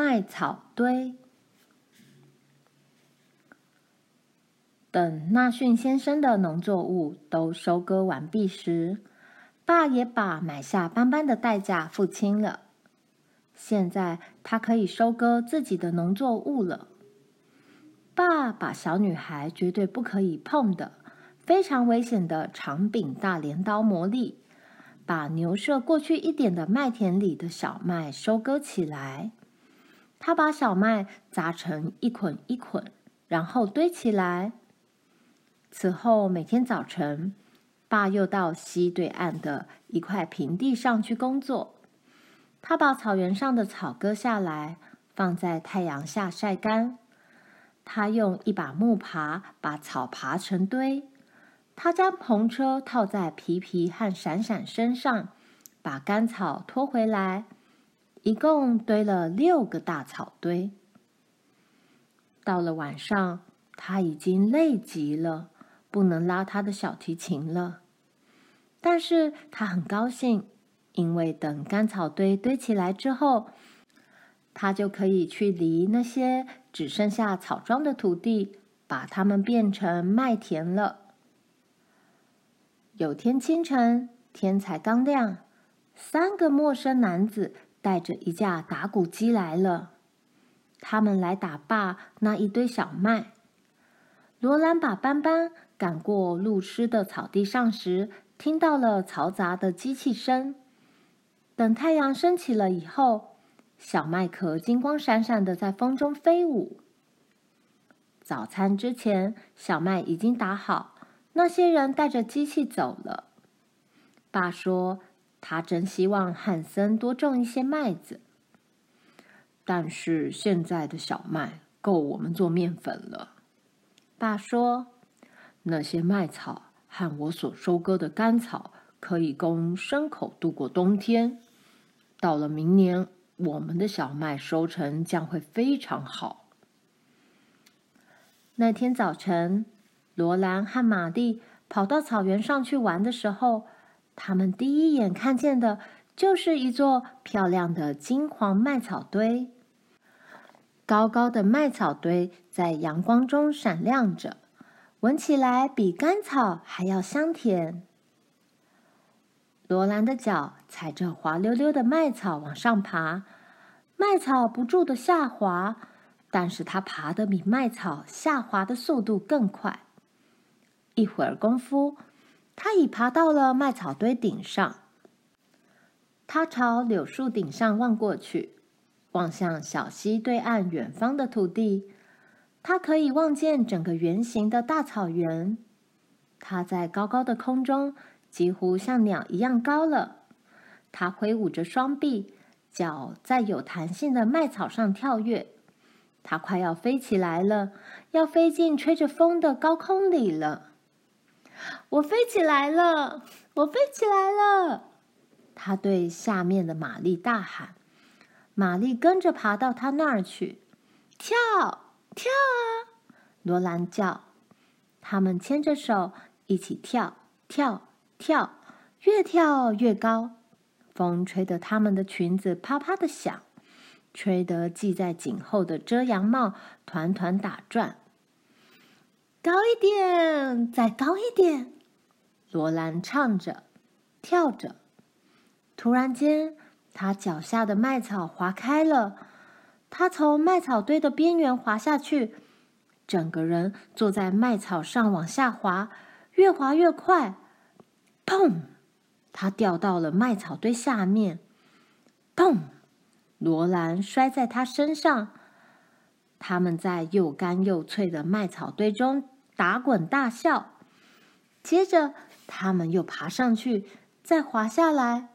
麦草堆。等纳逊先生的农作物都收割完毕时，爸也把买下斑斑的代价付清了。现在他可以收割自己的农作物了。爸把小女孩绝对不可以碰的非常危险的长柄大镰刀魔力，把牛舍过去一点的麦田里的小麦收割起来。他把小麦砸成一捆一捆，然后堆起来。此后每天早晨，爸又到溪对岸的一块平地上去工作。他把草原上的草割下来，放在太阳下晒干。他用一把木耙把草耙成堆。他将篷车套在皮皮和闪闪身上，把干草拖回来。一共堆了六个大草堆。到了晚上，他已经累极了。不能拉他的小提琴了，但是他很高兴，因为等干草堆堆起来之后，他就可以去犁那些只剩下草桩的土地，把它们变成麦田了。有天清晨，天才刚亮，三个陌生男子带着一架打谷机来了，他们来打爸那一堆小麦。罗兰把斑斑。赶过露湿的草地上时，听到了嘈杂的机器声。等太阳升起了以后，小麦壳金光闪闪的在风中飞舞。早餐之前，小麦已经打好，那些人带着机器走了。爸说，他真希望汉森多种一些麦子，但是现在的小麦够我们做面粉了。爸说。那些麦草和我所收割的干草可以供牲口度过冬天。到了明年，我们的小麦收成将会非常好。那天早晨，罗兰和玛丽跑到草原上去玩的时候，他们第一眼看见的就是一座漂亮的金黄麦草堆。高高的麦草堆在阳光中闪亮着。闻起来比干草还要香甜。罗兰的脚踩着滑溜溜的麦草往上爬，麦草不住的下滑，但是它爬得比麦草下滑的速度更快。一会儿功夫，他已爬到了麦草堆顶上。他朝柳树顶上望过去，望向小溪对岸远方的土地。他可以望见整个圆形的大草原。他在高高的空中，几乎像鸟一样高了。他挥舞着双臂，脚在有弹性的麦草上跳跃。他快要飞起来了，要飞进吹着风的高空里了。我飞起来了！我飞起来了！他对下面的玛丽大喊。玛丽跟着爬到他那儿去，跳。跳啊！罗兰叫，他们牵着手一起跳跳跳，越跳越高。风吹得他们的裙子啪啪的响，吹得系在颈后的遮阳帽团团打转。高一点，再高一点！罗兰唱着，跳着。突然间，他脚下的麦草滑开了。他从麦草堆的边缘滑下去，整个人坐在麦草上往下滑，越滑越快。砰！他掉到了麦草堆下面。砰！罗兰摔在他身上。他们在又干又脆的麦草堆中打滚大笑。接着，他们又爬上去，再滑下来。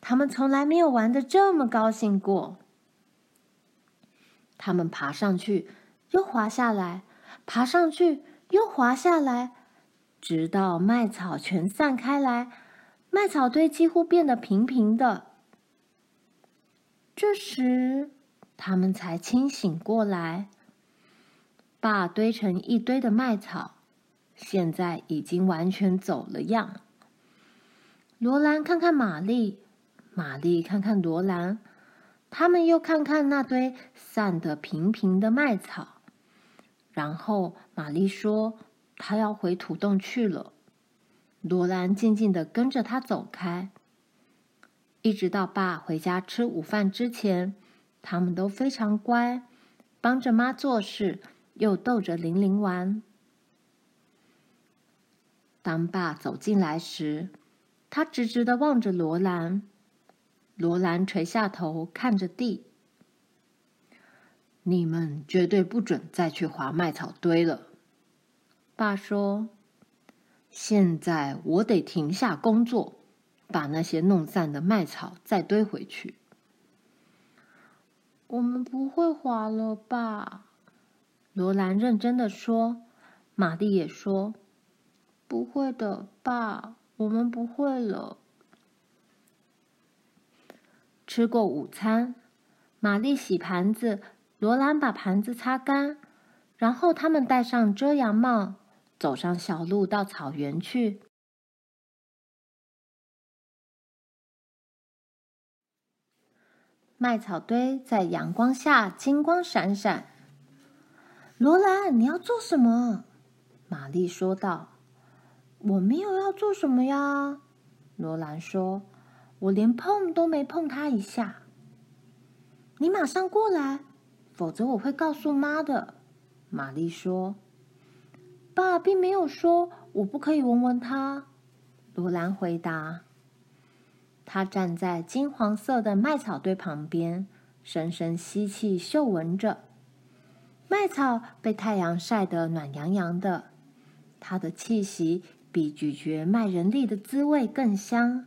他们从来没有玩得这么高兴过。他们爬上去，又滑下来，爬上去，又滑下来，直到麦草全散开来，麦草堆几乎变得平平的。这时，他们才清醒过来。爸堆成一堆的麦草，现在已经完全走了样。罗兰看看玛丽，玛丽看看罗兰。他们又看看那堆散得平平的麦草，然后玛丽说：“她要回土洞去了。”罗兰静静的跟着她走开，一直到爸回家吃午饭之前，他们都非常乖，帮着妈做事，又逗着玲玲玩。当爸走进来时，他直直的望着罗兰。罗兰垂下头看着地。你们绝对不准再去划麦草堆了，爸说。现在我得停下工作，把那些弄散的麦草再堆回去。我们不会滑了，吧。罗兰认真的说。玛丽也说：“不会的，爸，我们不会了。”吃过午餐，玛丽洗盘子，罗兰把盘子擦干，然后他们戴上遮阳帽，走上小路到草原去。麦草堆在阳光下金光闪闪。罗兰，你要做什么？玛丽说道。“我没有要做什么呀。”罗兰说。我连碰都没碰他一下。你马上过来，否则我会告诉妈的。玛丽说：“爸并没有说我不可以闻闻它。”罗兰回答。他站在金黄色的麦草堆旁边，深深吸气，嗅闻着。麦草被太阳晒得暖洋洋的，它的气息比咀嚼麦仁粒的滋味更香。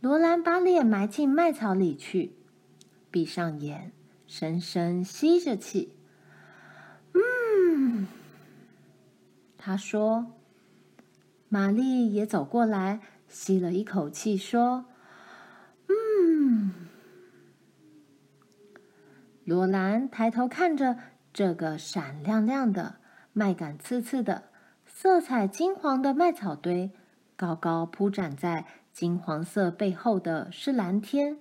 罗兰把脸埋进麦草里去，闭上眼，深深吸着气。嗯，他说。玛丽也走过来，吸了一口气，说：“嗯。”罗兰抬头看着这个闪亮亮的、麦稈刺刺的、色彩金黄的麦草堆，高高铺展在。金黄色背后的是蓝天，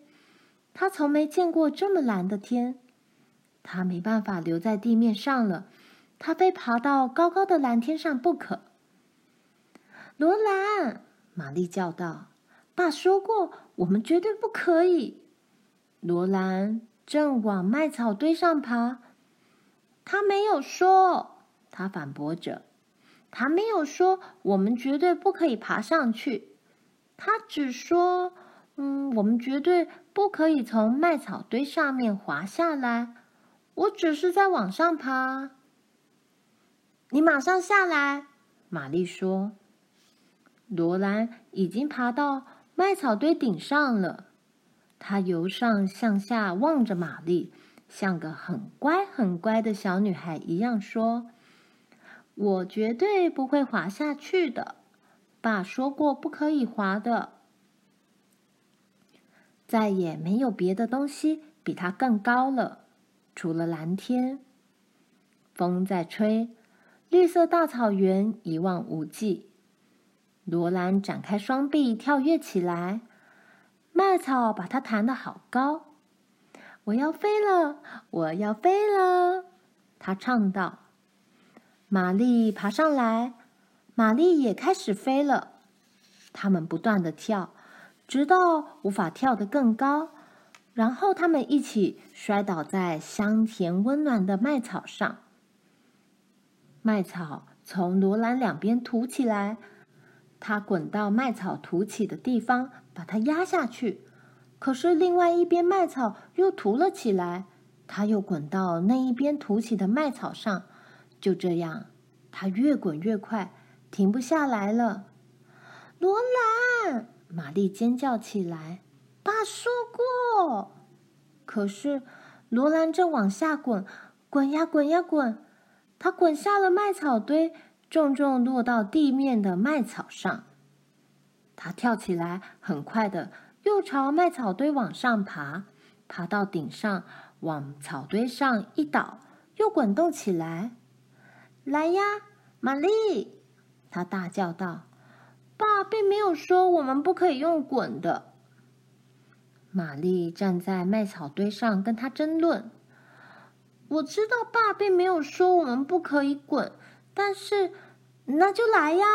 他从没见过这么蓝的天。他没办法留在地面上了，他非爬到高高的蓝天上不可。罗兰，玛丽叫道：“爸说过，我们绝对不可以。”罗兰正往麦草堆上爬，他没有说，他反驳着：“他没有说，我们绝对不可以爬上去。”他只说：“嗯，我们绝对不可以从麦草堆上面滑下来。我只是在往上爬。”你马上下来，玛丽说。罗兰已经爬到麦草堆顶上了。她由上向下望着玛丽，像个很乖很乖的小女孩一样说：“我绝对不会滑下去的。”爸说过不可以滑的，再也没有别的东西比它更高了，除了蓝天。风在吹，绿色大草原一望无际。罗兰展开双臂跳跃起来，麦草把它弹得好高。我要飞了，我要飞了，他唱道。玛丽爬上来。玛丽也开始飞了，他们不断地跳，直到无法跳得更高，然后他们一起摔倒在香甜温暖的麦草上。麦草从罗兰两边凸起来，它滚到麦草凸起的地方，把它压下去。可是另外一边麦草又凸了起来，它又滚到那一边凸起的麦草上。就这样，它越滚越快。停不下来了，罗兰！玛丽尖叫起来。爸说过。可是罗兰正往下滚，滚呀滚呀滚，他滚下了麦草堆，重重落到地面的麦草上。他跳起来，很快的又朝麦草堆往上爬，爬到顶上，往草堆上一倒，又滚动起来。来呀，玛丽！他大叫道：“爸并没有说我们不可以用滚的。”玛丽站在麦草堆上跟他争论。我知道爸并没有说我们不可以滚，但是那就来呀！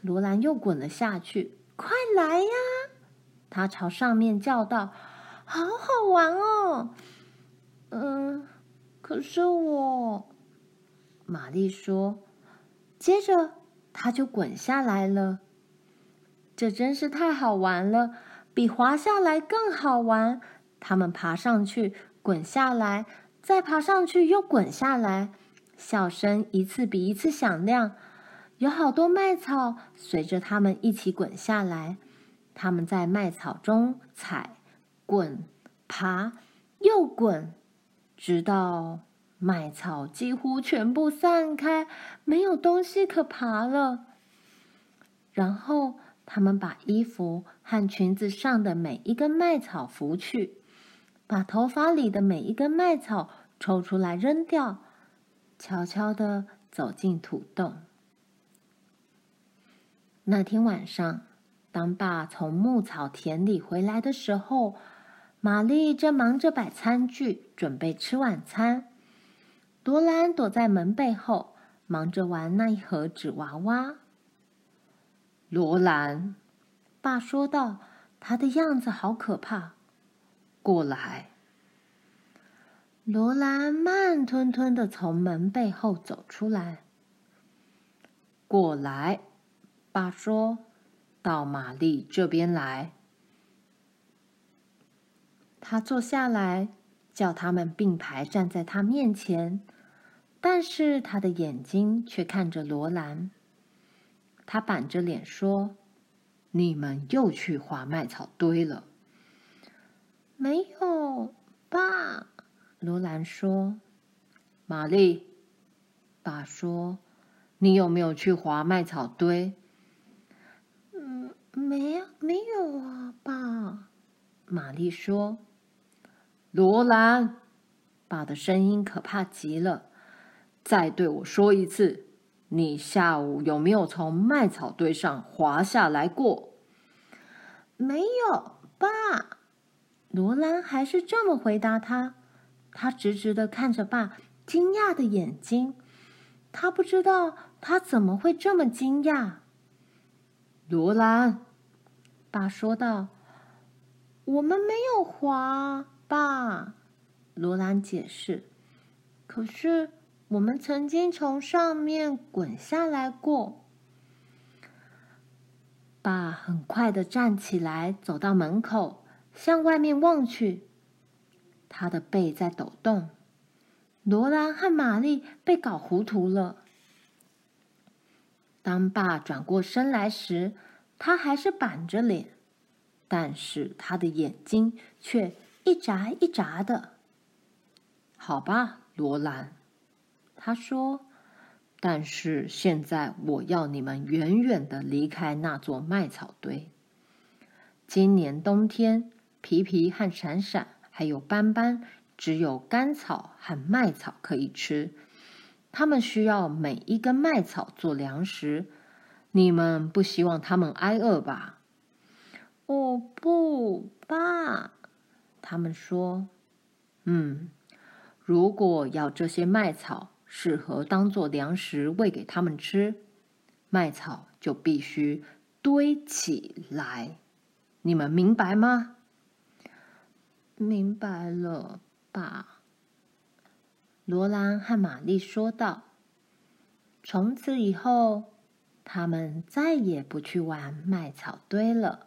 罗兰又滚了下去，快来呀！他朝上面叫道：“好好玩哦！”嗯，可是我，玛丽说，接着他就滚下来了。这真是太好玩了，比滑下来更好玩。他们爬上去，滚下来。再爬上去，又滚下来，笑声一次比一次响亮。有好多麦草随着他们一起滚下来。他们在麦草中踩、滚、爬，又滚，直到麦草几乎全部散开，没有东西可爬了。然后，他们把衣服和裙子上的每一根麦草拂去。把头发里的每一根麦草抽出来扔掉，悄悄地走进土洞。那天晚上，当爸从牧草田里回来的时候，玛丽正忙着摆餐具，准备吃晚餐。罗兰躲在门背后，忙着玩那一盒纸娃娃。罗兰，爸说道：“他的样子好可怕。”过来，罗兰慢吞吞的从门背后走出来。过来，爸说：“到玛丽这边来。”他坐下来，叫他们并排站在他面前，但是他的眼睛却看着罗兰。他板着脸说：“你们又去划麦草堆了。”没有，爸。罗兰说：“玛丽，爸说，你有没有去划麦草堆？”“，没，没有啊，爸。”玛丽说。“罗兰，爸的声音可怕极了。再对我说一次，你下午有没有从麦草堆上滑下来过？”“没有，爸。”罗兰还是这么回答他，他直直的看着爸惊讶的眼睛，他不知道他怎么会这么惊讶。罗兰，爸说道：“我们没有滑，爸。”罗兰解释：“可是我们曾经从上面滚下来过。”爸很快的站起来，走到门口。向外面望去，他的背在抖动。罗兰和玛丽被搞糊涂了。当爸转过身来时，他还是板着脸，但是他的眼睛却一眨一眨的。好吧，罗兰，他说。但是现在我要你们远远的离开那座麦草堆。今年冬天。皮皮和闪闪还有斑斑，只有干草和麦草可以吃。他们需要每一根麦草做粮食。你们不希望他们挨饿吧？哦，不，爸。他们说：“嗯，如果要这些麦草适合当做粮食喂给他们吃，麦草就必须堆起来。你们明白吗？”明白了，爸。罗兰和玛丽说道：“从此以后，他们再也不去玩麦草堆了。”